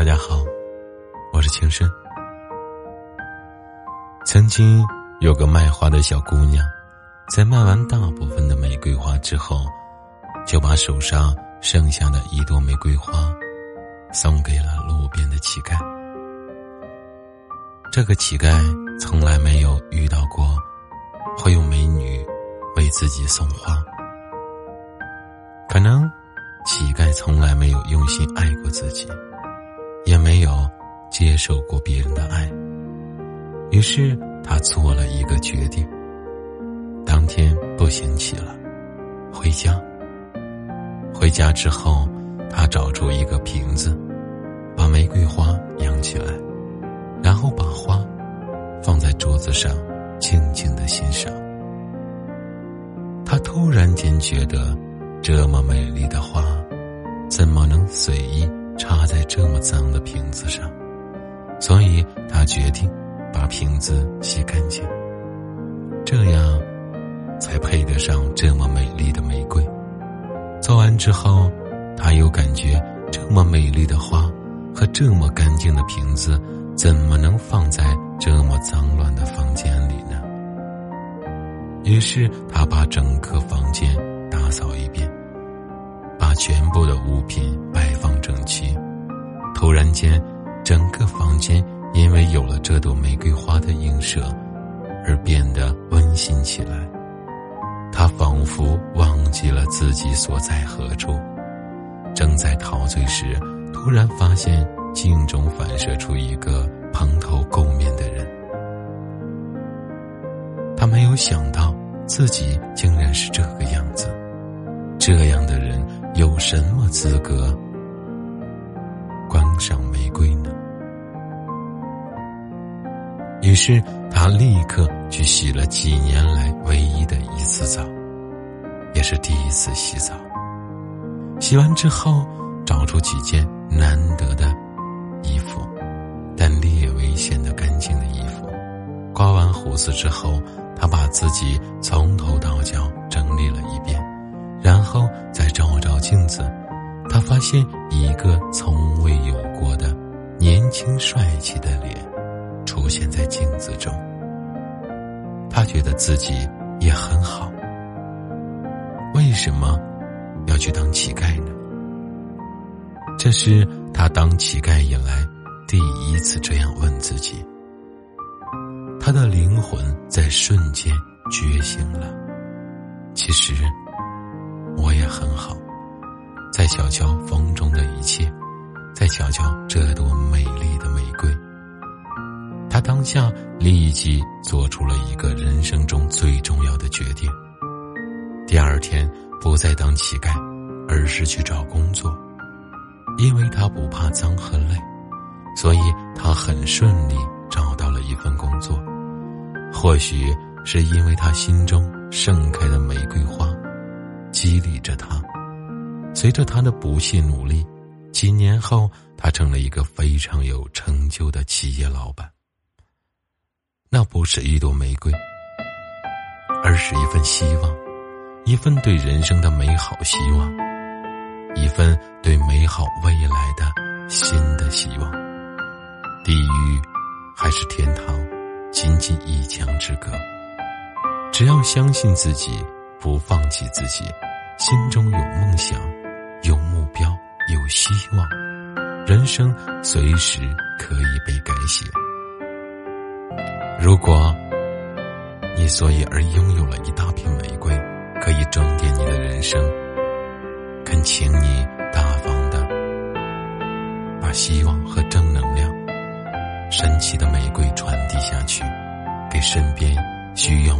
大家好，我是情深。曾经有个卖花的小姑娘，在卖完大部分的玫瑰花之后，就把手上剩下的一朵玫瑰花送给了路边的乞丐。这个乞丐从来没有遇到过会有美女为自己送花，可能乞丐从来没有用心爱过自己，接受过别人的爱。于是他做了一个决定。当天不行起了，回家。回家之后，他找出一个瓶子，把玫瑰花养起来，然后把花放在桌子上，静静的欣赏。他突然间觉得，这么美丽的花，怎么能随意插在这么脏的瓶子上？所以他决定。把瓶子洗干净，这样才配得上这么美丽的玫瑰。做完之后，他又感觉这么美丽的花和这么干净的瓶子，怎么能放在这么脏乱的房间里呢？于是他把整个房间打扫一遍，把全部的物品摆放整齐。突然间，整个房间。因为有了这朵玫瑰花的映射，而变得温馨起来。他仿佛忘记了自己所在何处，正在陶醉时，突然发现镜中反射出一个蓬头垢面的人。他没有想到自己竟然是这个样子，这样的人有什么资格观赏于是他立刻去洗了几年来唯一的一次澡，也是第一次洗澡。洗完之后，找出几件难得的衣服，但略微显得干净的衣服。刮完胡子之后，他把自己从头到脚整理了一遍，然后再照照镜子，他发现一个从未有过的年轻帅气的脸。出现在镜子中，他觉得自己也很好。为什么要去当乞丐呢？这是他当乞丐以来第一次这样问自己。他的灵魂在瞬间觉醒了。其实我也很好。再瞧瞧风中的一切，再瞧瞧这朵美丽。当下立即做出了一个人生中最重要的决定。第二天不再当乞丐，而是去找工作，因为他不怕脏和累，所以他很顺利找到了一份工作。或许是因为他心中盛开的玫瑰花，激励着他。随着他的不懈努力，几年后他成了一个非常有成就的企业老板。那不是一朵玫瑰，而是一份希望，一份对人生的美好希望，一份对美好未来的新的希望。地狱还是天堂，仅仅一墙之隔。只要相信自己，不放弃自己，心中有梦想，有目标，有希望，人生随时可以被改写。如果你所以而拥有了一大片玫瑰，可以装点你的人生，恳请你大方的把希望和正能量、神奇的玫瑰传递下去，给身边需要